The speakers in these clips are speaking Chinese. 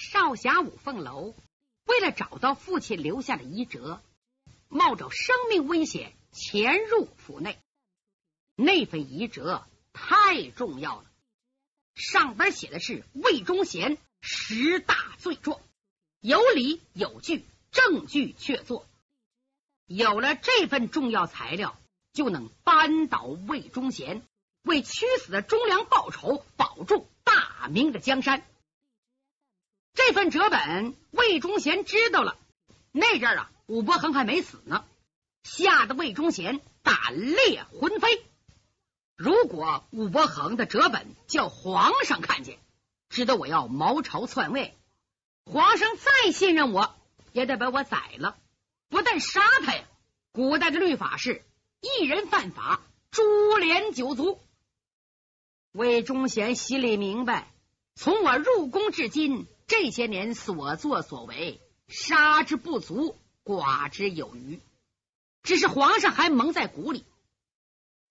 少侠五凤楼为了找到父亲留下的遗折，冒着生命危险潜入府内。那份遗折太重要了，上边写的是魏忠贤十大罪状，有理有据，证据确凿。有了这份重要材料，就能扳倒魏忠贤，为屈死的忠良报仇，保住大明的江山。这份折本，魏忠贤知道了。那阵啊，武伯衡还没死呢，吓得魏忠贤胆裂魂飞。如果武伯衡的折本叫皇上看见，知道我要谋朝篡位，皇上再信任我，也得把我宰了。不但杀他呀，古代的律法是一人犯法，株连九族。魏忠贤心里明白，从我入宫至今。这些年所作所为，杀之不足，剐之有余。只是皇上还蒙在鼓里，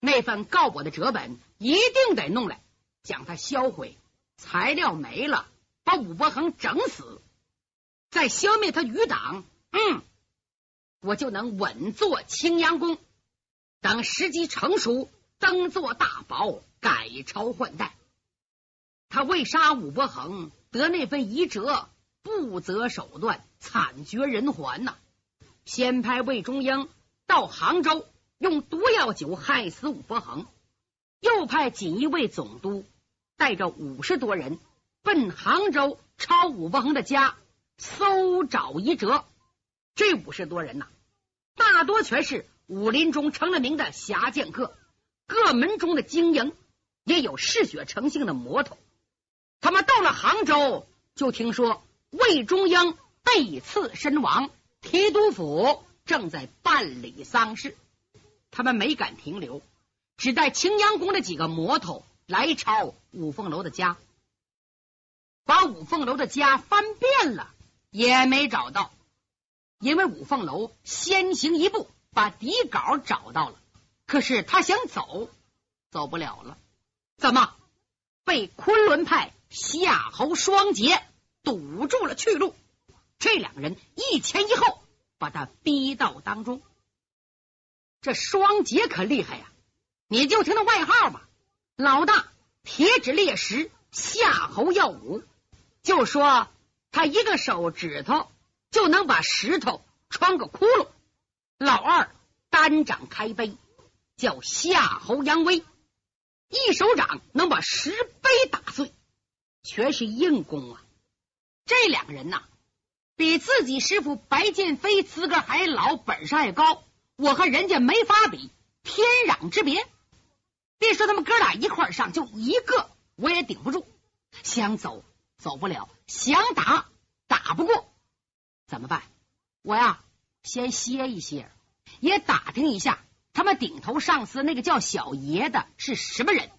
那份告我的折本一定得弄来，将它销毁。材料没了，把武伯衡整死，再消灭他余党，嗯，我就能稳坐青阳宫。等时机成熟，登做大宝，改朝换代。他为杀武伯衡。得那份遗折，不择手段，惨绝人寰呐！先派魏忠英到杭州，用毒药酒害死武伯衡；又派锦衣卫总督带着五十多人奔杭州，抄武伯衡的家，搜找遗折。这五十多人呐，大多全是武林中成了名的侠剑客，各门中的精英，也有嗜血成性的魔头。他们到了杭州，就听说魏忠英被刺身亡，提督府正在办理丧事。他们没敢停留，只带青阳宫的几个魔头来抄五凤楼的家，把五凤楼的家翻遍了，也没找到。因为五凤楼先行一步把底稿找到了，可是他想走，走不了了。怎么被昆仑派？夏侯双杰堵住了去路，这两个人一前一后把他逼到当中。这双杰可厉害呀！你就听他外号吧，老大铁指烈石夏侯耀武，就说他一个手指头就能把石头穿个窟窿。老二单掌开杯，叫夏侯扬威，一手掌能把石碑打碎。全是硬功啊！这两个人呐，比自己师傅白剑飞资格还老，本事还高。我和人家没法比，天壤之别。别说他们哥俩一块上，就一个我也顶不住。想走走不了，想打打不过，怎么办？我呀，先歇一歇，也打听一下他们顶头上司那个叫小爷的是什么人。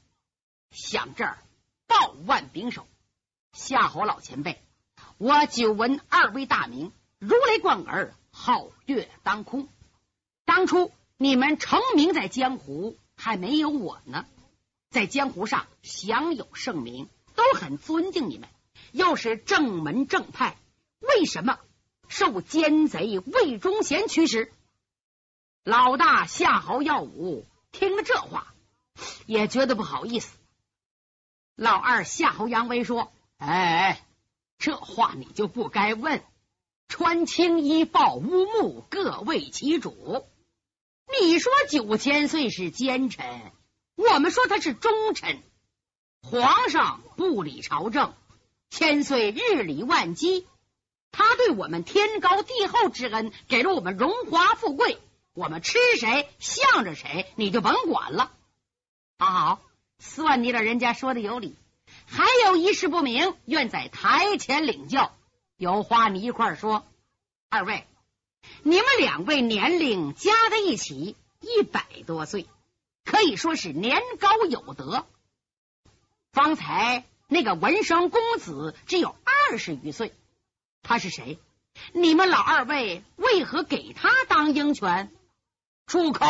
想这儿，报万柄手。夏侯老前辈，我久闻二位大名，如雷贯耳，皓月当空。当初你们成名在江湖，还没有我呢，在江湖上享有盛名，都很尊敬你们，又是正门正派，为什么受奸贼魏忠贤驱使？老大夏侯耀武听了这话，也觉得不好意思。老二夏侯扬威说。哎，这话你就不该问。穿青衣抱乌木，各为其主。你说九千岁是奸臣，我们说他是忠臣。皇上不理朝政，千岁日理万机，他对我们天高地厚之恩，给了我们荣华富贵。我们吃谁向着谁，你就甭管了。好好，算你老人家说的有理。还有一事不明，愿在台前领教。有话你一块说。二位，你们两位年龄加在一起一百多岁，可以说是年高有德。方才那个文生公子只有二十余岁，他是谁？你们老二位为何给他当鹰犬？住口！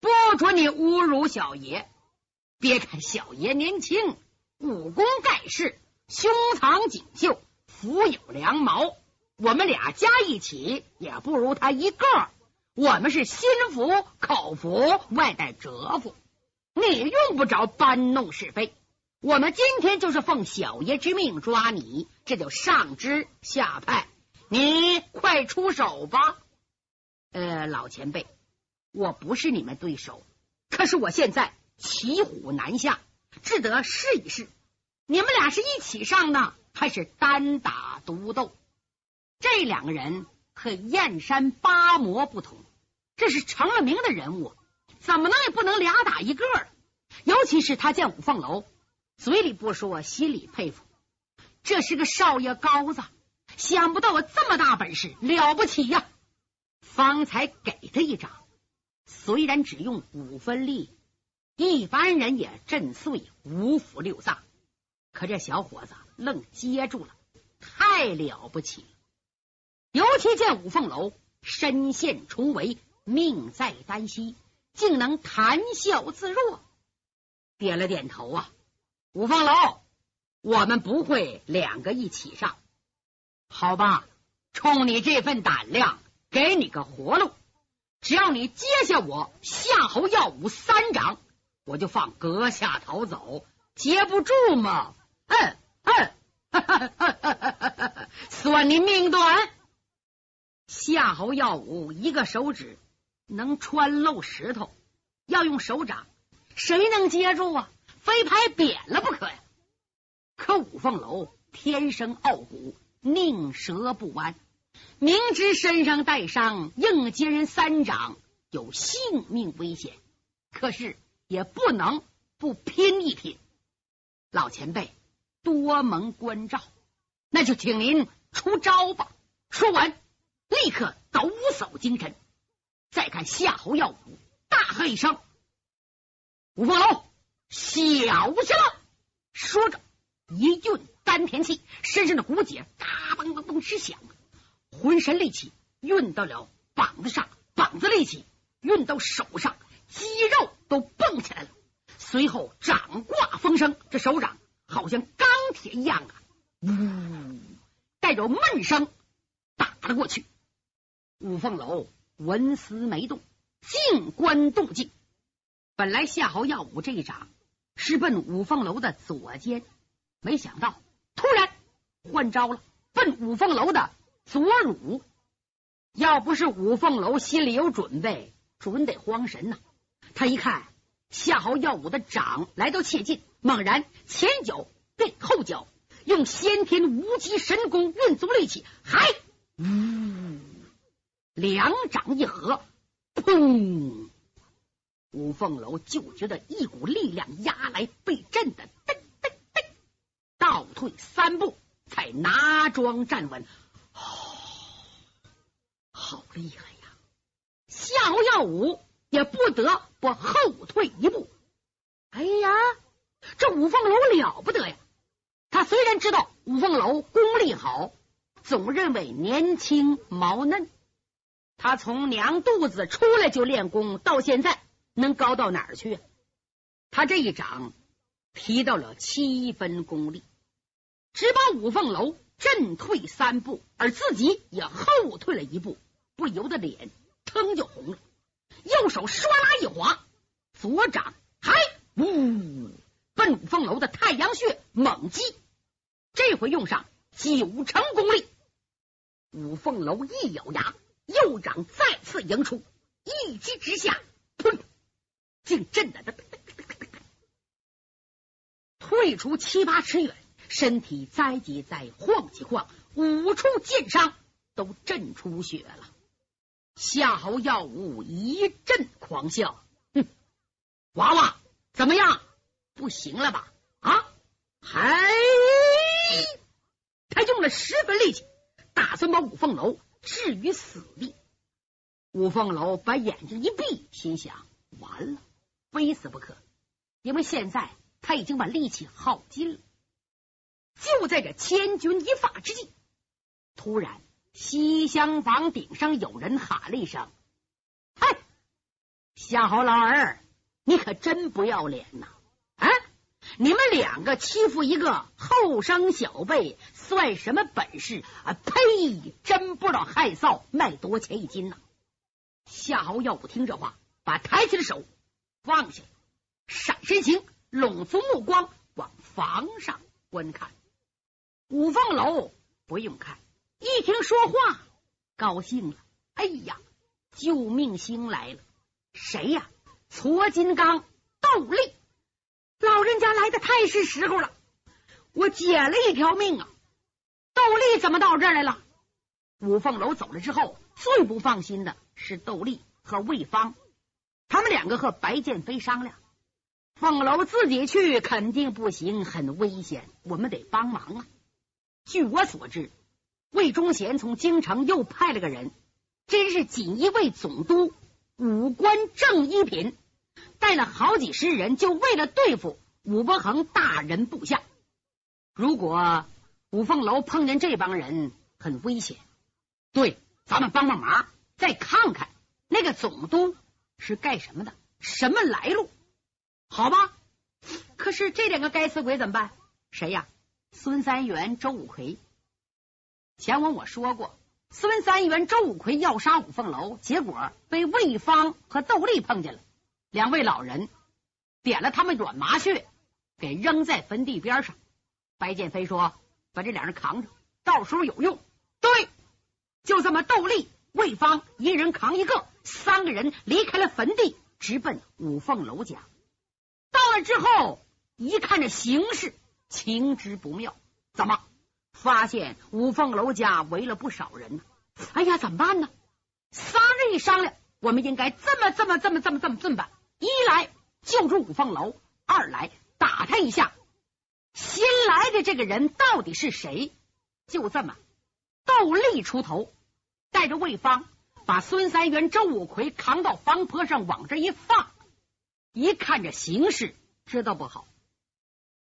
不准你侮辱小爷！别看小爷年轻。武功盖世，胸藏锦绣，腹有良谋，我们俩加一起也不如他一个。我们是心服口服，外带折服，你用不着搬弄是非。我们今天就是奉小爷之命抓你，这就上知下派，你快出手吧。呃，老前辈，我不是你们对手，可是我现在骑虎难下，只得试一试。你们俩是一起上呢，还是单打独斗？这两个人和燕山八魔不同，这是成了名的人物，怎么能也不能俩打一个？尤其是他见五凤楼，嘴里不说，心里佩服，这是个少爷高子，想不到我这么大本事，了不起呀！方才给他一掌，虽然只用五分力，一般人也震碎五腑六脏。可这小伙子愣接住了，太了不起！尤其见五凤楼身陷重围，命在旦夕，竟能谈笑自若，点了点头啊。五凤楼，我们不会两个一起上，好吧？冲你这份胆量，给你个活路，只要你接下我夏侯耀武三掌，我就放阁下逃走，接不住嘛。嗯嗯，算你命短。夏侯耀武一个手指能穿漏石头，要用手掌，谁能接住啊？非拍扁了不可呀！可五凤楼天生傲骨，宁折不弯，明知身上带伤，硬接人三掌有性命危险，可是也不能不拼一拼。老前辈。多蒙关照，那就请您出招吧。说完，立刻抖擞精神。再看夏侯耀武，大喝一声：“五凤楼，小心了！”说着，一运丹田气，身上的骨节嘎嘣嘣嘣直响，浑身力气运到了膀子上，膀子力气运到手上，肌肉都蹦起来了。随后掌挂风声，这手掌。好像钢铁一样啊！呜，带着闷声打了过去。五凤楼纹丝没动，静观动静。本来夏侯耀武这一掌是奔五凤楼的左肩，没想到突然换招了，奔五凤楼的左乳。要不是五凤楼心里有准备，准得慌神呐。他一看夏侯耀武的掌来到切近。猛然，前脚变后脚，用先天无极神功运足力气，还呜，两掌一合，砰！五凤楼就觉得一股力量压来，被震得噔噔噔倒退三步，才拿桩站稳。好厉害呀！夏侯耀武也不得不后退一步。哎呀！这五凤楼了不得呀！他虽然知道五凤楼功力好，总认为年轻毛嫩。他从娘肚子出来就练功，到现在能高到哪儿去？他这一掌提到了七分功力，只把五凤楼震退三步，而自己也后退了一步，不由得脸腾就红了。右手唰啦一划，左掌还呜。奔五凤楼的太阳穴猛击，这回用上九成功力。五凤楼一咬牙，右掌再次迎出，一击之下，砰！竟震得他退出七八尺远，身体栽几栽，晃几晃，五处剑伤都震出血了。夏侯耀武一阵狂笑：“哼，娃娃怎么样？”不行了吧？啊！还！他用了十分力气，打算把五凤楼置于死地。五凤楼把眼睛一闭，心想：完了，非死不可。因为现在他已经把力气耗尽了。就在这千钧一发之际，突然西厢房顶上有人喊了一声：“嗨，夏侯老儿，你可真不要脸呐！”啊你们两个欺负一个后生小辈，算什么本事啊？呸！真不知道害臊卖多钱一斤呢。夏侯耀武听这话，把抬起的手放下，闪身形，拢足目光往房上观看。五凤楼不用看，一听说话，高兴了。哎呀，救命星来了！谁呀？矬金刚窦立，老人家来的太是时候了，我捡了一条命啊！窦立怎么到这儿来了？五凤楼走了之后，最不放心的是窦立和魏芳，他们两个和白剑飞商量，凤楼自己去肯定不行，很危险，我们得帮忙啊！据我所知，魏忠贤从京城又派了个人，真是锦衣卫总督，五官正一品，带了好几十人，就为了对付武伯衡大人部下。如果五凤楼碰见这帮人，很危险。对，咱们帮帮忙，再看看那个总督是干什么的，什么来路？好吧。可是这两个该死鬼怎么办？谁呀？孙三元、周五魁，前文我说过，孙三元、周五魁要杀五凤楼，结果被魏芳和窦立碰见了。两位老人点了他们软麻穴，给扔在坟地边上。白剑飞说：“把这两人扛着，到时候有用。”对，就这么，窦立、魏芳一人扛一个，三个人离开了坟地，直奔五凤楼家。到了之后，一看这形势。情之不妙，怎么发现五凤楼家围了不少人呢？哎呀，怎么办呢？仨人一商量，我们应该这么、这么、这么、这么、这么、这么办：一来救出五凤楼，二来打他一下新来的这个人到底是谁。就这么，窦立出头，带着魏芳把孙三元、周五魁扛到房坡上，往这一放，一看这形势，知道不好。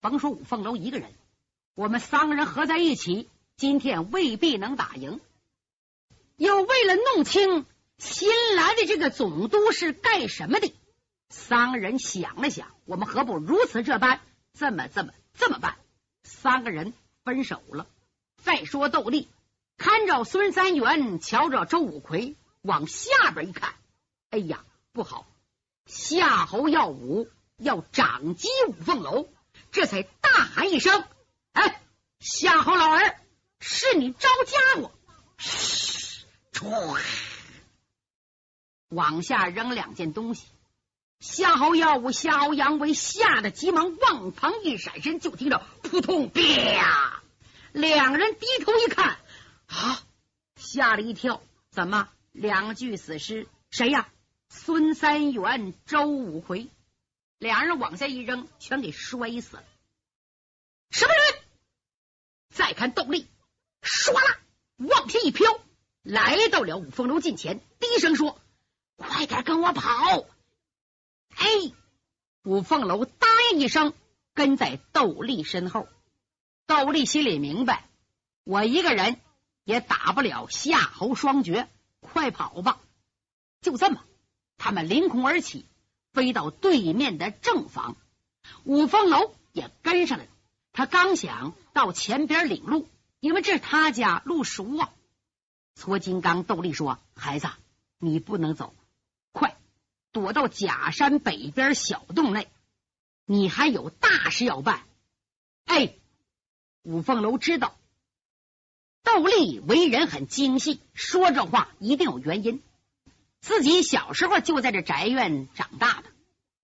甭说五凤楼一个人，我们三个人合在一起，今天未必能打赢。又为了弄清新来的这个总督是干什么的，三个人想了想，我们何不如此这般，这么这么这么办？三个人分手了。再说斗笠看着孙三元，瞧着周五魁，往下边一看，哎呀，不好！夏侯耀武要掌击五凤楼。这才大喊一声：“哎，夏侯老儿，是你招家伙！”嘘，往下扔两件东西。夏侯耀武、夏侯扬威吓得急忙往旁一闪身，就听着扑通啪，两人低头一看，啊，吓了一跳。怎么两具死尸？谁呀？孙三元、周五魁。两人往下一扔，全给摔死了。什么人？再看窦立，唰啦往前一飘，来到了五凤楼近前，低声说：“快点跟我跑！”哎，五凤楼答应一声，跟在窦立身后。窦立心里明白，我一个人也打不了夏侯双绝，快跑吧！就这么，他们凌空而起。飞到对面的正房，五凤楼也跟上来了。他刚想到前边领路，因为这是他家路熟啊。矬金刚斗笠说：“孩子，你不能走，快躲到假山北边小洞内，你还有大事要办。”哎，五凤楼知道窦立为人很精细，说这话一定有原因。自己小时候就在这宅院长大的，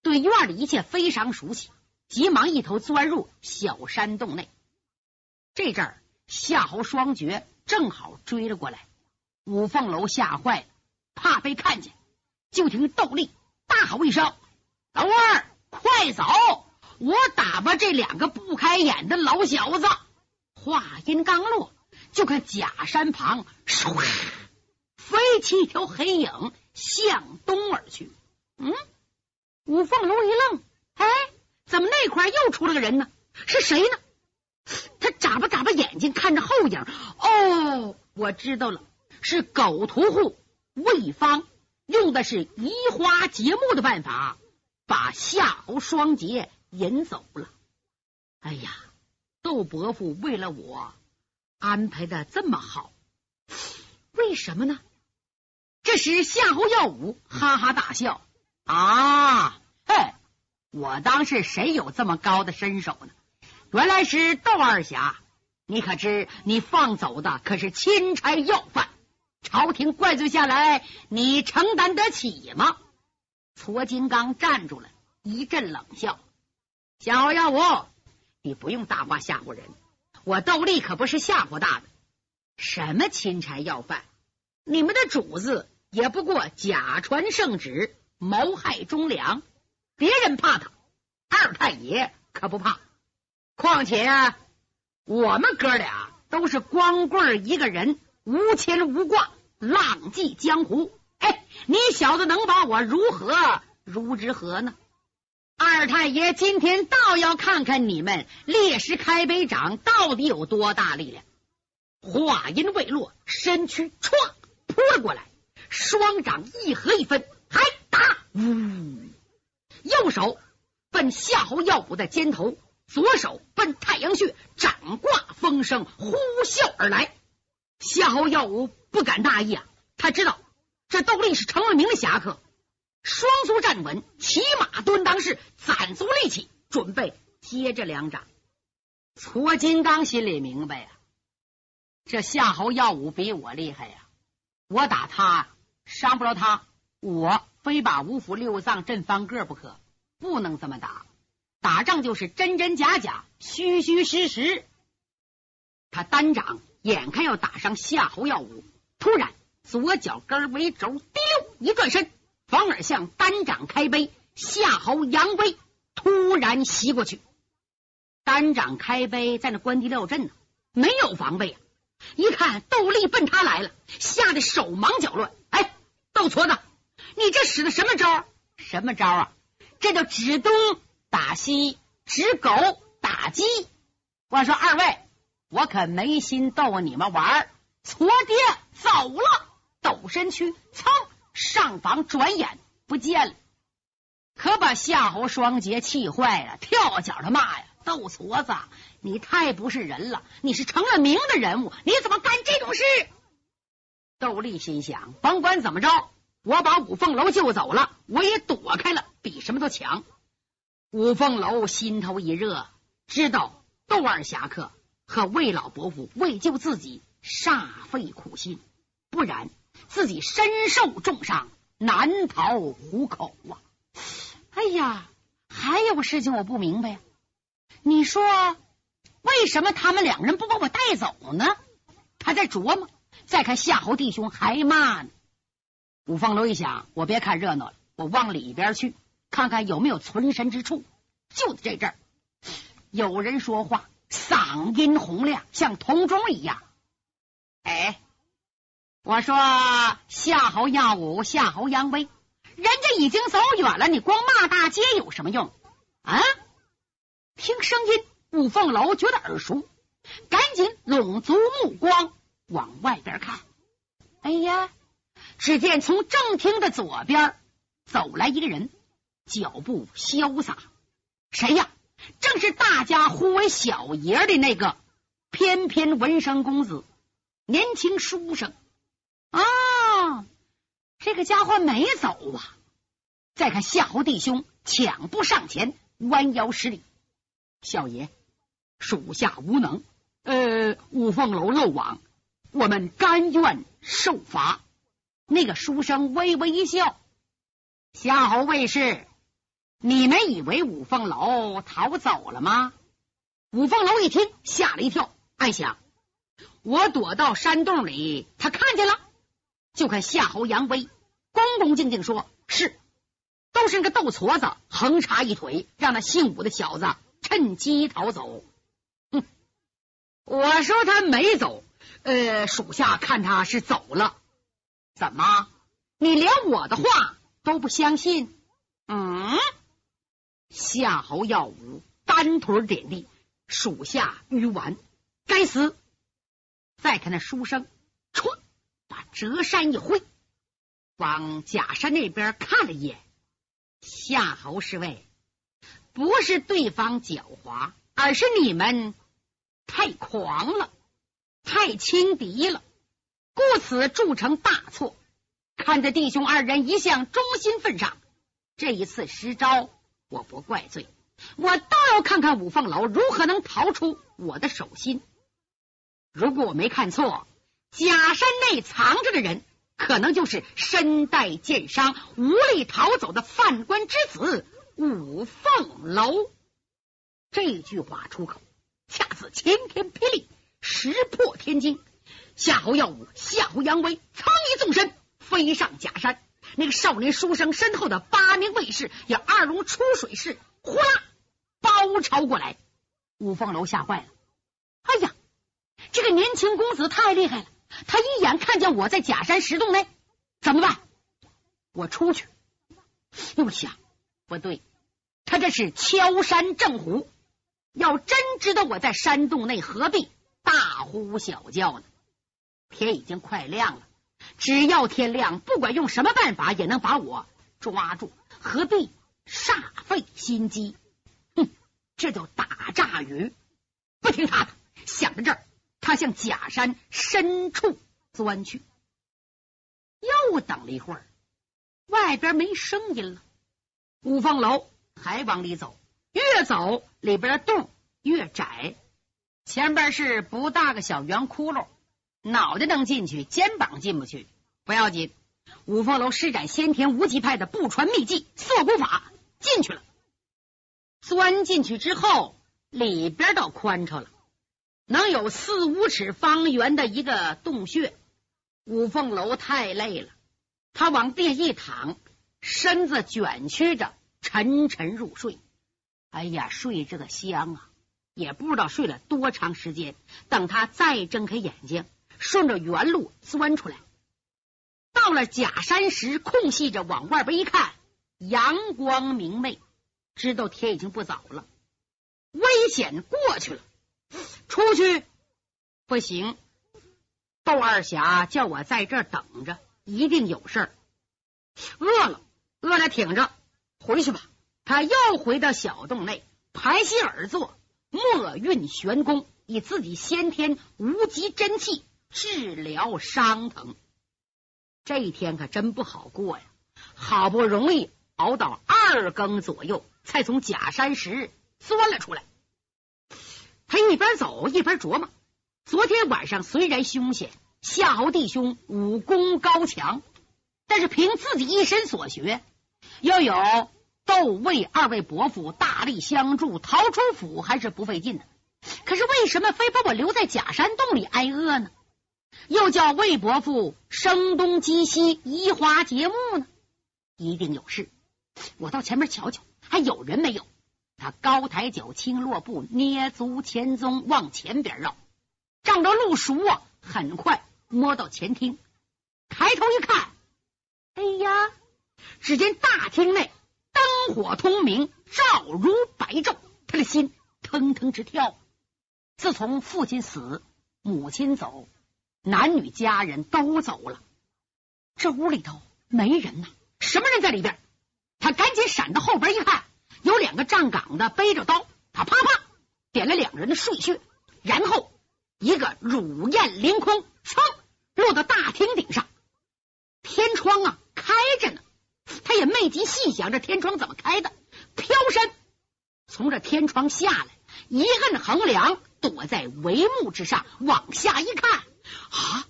对院里一切非常熟悉，急忙一头钻入小山洞内。这阵儿夏侯双绝正好追了过来，五凤楼吓坏了，怕被看见，就听窦立大吼一声：“等会，快走！我打发这两个不开眼的老小子。”话音刚落，就看假山旁唰飞起一条黑影。向东而去。嗯，五凤楼一愣，哎，怎么那块又出了个人呢？是谁呢？他眨巴眨巴眼睛，看着后影。哦，我知道了，是狗屠户魏方用的是移花接木的办法，把夏侯双杰引走了。哎呀，窦伯父为了我安排的这么好，为什么呢？这时夏侯耀武哈哈大笑啊！嘿，我当是谁有这么高的身手呢？原来是窦二侠！你可知你放走的可是钦差要犯？朝廷怪罪下来，你承担得起吗？矬金刚站住了，一阵冷笑：“夏侯耀武，你不用大话吓唬人，我窦立可不是吓唬大的。什么钦差要犯？你们的主子也不过假传圣旨，谋害忠良，别人怕他，二太爷可不怕。况且啊我们哥俩都是光棍一个人，无牵无挂。”浪迹江湖，哎，你小子能把我如何如之何呢？二太爷今天倒要看看你们烈士开碑掌到底有多大力量。话音未落，身躯唰扑了过来，双掌一合一分，还打！呜，右手奔夏侯耀武的肩头，左手奔太阳穴，掌挂风声呼啸而来。夏侯耀武。不敢大意啊！他知道这窦立是成了名的侠客，双足站稳，骑马蹲裆式，攒足力气，准备接这两掌。矬金刚心里明白呀，这夏侯耀武比我厉害呀，我打他伤不着他，我非把五府六脏震翻个不可，不能这么打。打仗就是真真假假，虚虚实实。他单掌眼看要打伤夏侯耀武。突然，左脚跟为轴，滴溜一转身，反而向单掌开杯夏侯扬威突然袭过去。单掌开杯在那关帝料阵呢，没有防备啊！一看窦立奔他来了，吓得手忙脚乱。哎，窦矬子，你这使的什么招？什么招啊？这叫指东打西，指狗打鸡。我说二位，我可没心逗你们玩。矬爹走了，抖身躯，噌上房，转眼不见了。可把夏侯双杰气坏了，跳脚的骂呀：“窦矬子，你太不是人了！你是成了名的人物，你怎么干这种事？”窦立心想：甭管怎么着，我把五凤楼救走了，我也躲开了，比什么都强。五凤楼心头一热，知道窦二侠客和魏老伯父为救自己。煞费苦心，不然自己身受重伤，难逃虎口啊！哎呀，还有个事情我不明白呀，你说为什么他们两人不把我带走呢？他在琢磨。再看夏侯弟兄还骂呢。五凤楼一想，我别看热闹了，我往里边去看看有没有存身之处。就在这阵儿，有人说话，嗓音洪亮，像铜钟一样。哎，我说夏侯耀武、夏侯扬威，人家已经走远了，你光骂大街有什么用啊？听声音，五凤楼觉得耳熟，赶紧拢足目光往外边看。哎呀，只见从正厅的左边走来一个人，脚步潇洒，谁呀？正是大家呼为小爷的那个翩翩文生公子。年轻书生啊，这个家伙没走啊！再看夏侯弟兄抢步上前，弯腰施礼：“小爷，属下无能，呃，五凤楼漏网，我们甘愿受罚。”那个书生微微一笑：“夏侯卫士，你们以为五凤楼逃走了吗？”五凤楼一听，吓了一跳，暗想。我躲到山洞里，他看见了，就看夏侯扬威恭恭敬敬说：“是，都是那个豆矬子横插一腿，让那姓武的小子趁机逃走。”哼，我说他没走，呃，属下看他是走了。怎么，你连我的话都不相信？嗯，夏侯耀武单腿点地，属下愚顽，该死！再看那书生，唰，把折扇一挥，往假山那边看了一眼。夏侯侍卫不是对方狡猾，而是你们太狂了，太轻敌了，故此铸成大错。看在弟兄二人一向忠心份上，这一次失招，我不怪罪。我倒要看看五凤楼如何能逃出我的手心。如果我没看错，假山内藏着的人，可能就是身带剑伤、无力逃走的犯官之子五凤楼。这句话出口，恰似晴天霹雳，石破天惊。夏侯耀武、夏侯扬威噌一纵身飞上假山，那个少年书生身后的八名卫士也二龙出水式。呼啦，包抄过来，五凤楼吓坏了。哎呀，这个年轻公子太厉害了！他一眼看见我在假山石洞内，怎么办？我出去。又想，不对，他这是敲山震虎。要真知道我在山洞内，何必大呼小叫呢？天已经快亮了，只要天亮，不管用什么办法，也能把我抓住，何必？煞费心机，哼，这叫打诈鱼！不听他的。想到这儿，他向假山深处钻去。又等了一会儿，外边没声音了。五凤楼还往里走，越走里边的洞越窄，前边是不大个小圆窟窿，脑袋能进去，肩膀进不去。不要紧，五凤楼施展先天无极派的不传秘技缩骨法。进去了，钻进去之后，里边倒宽敞了，能有四五尺方圆的一个洞穴。五凤楼太累了，他往地一躺，身子卷曲着，沉沉入睡。哎呀，睡这个香啊！也不知道睡了多长时间。等他再睁开眼睛，顺着原路钻出来，到了假山石空隙着，往外边一看。阳光明媚，知道天已经不早了，危险过去了。出去不行，窦二侠叫我在这儿等着，一定有事儿。饿了，饿了，挺着回去吧。他又回到小洞内，盘膝而坐，墨运玄功，以自己先天无极真气治疗伤疼。这一天可真不好过呀，好不容易。熬到二更左右，才从假山石钻了出来。他一边走一边琢磨：昨天晚上虽然凶险，夏侯弟兄武功高强，但是凭自己一身所学，要有窦魏二位伯父大力相助，逃出府还是不费劲的。可是为什么非把我留在假山洞里挨饿呢？又叫魏伯父声东击西，移花接木呢？一定有事。我到前面瞧瞧，还有人没有？他高抬脚，轻落步，捏足前踪，往前边绕，仗着路熟啊，很快摸到前厅。抬头一看，哎呀！只见大厅内灯火通明，照如白昼。他的心腾腾直跳。自从父亲死，母亲走，男女家人都走了，这屋里头没人呐，什么人在里边？他赶紧闪到后边一看，有两个站岗的背着刀，他啪啪点了两个人的睡穴，然后一个乳焰凌空，噌落到大厅顶上。天窗啊开着呢，他也没及细想这天窗怎么开的，飘身从这天窗下来，一摁横梁，躲在帷幕之上，往下一看，啊，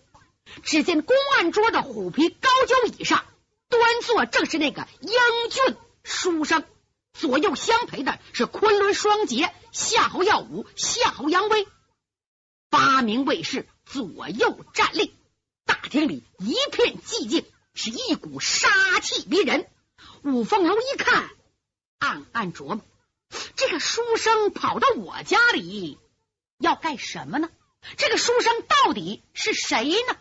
只见公案桌的虎皮高脚椅上。端坐正是那个英俊书生，左右相陪的是昆仑双杰夏侯耀武、夏侯扬威，八名卫士左右站立。大厅里一片寂静，是一股杀气逼人。五凤楼一看，暗暗琢磨：这个书生跑到我家里要干什么呢？这个书生到底是谁呢？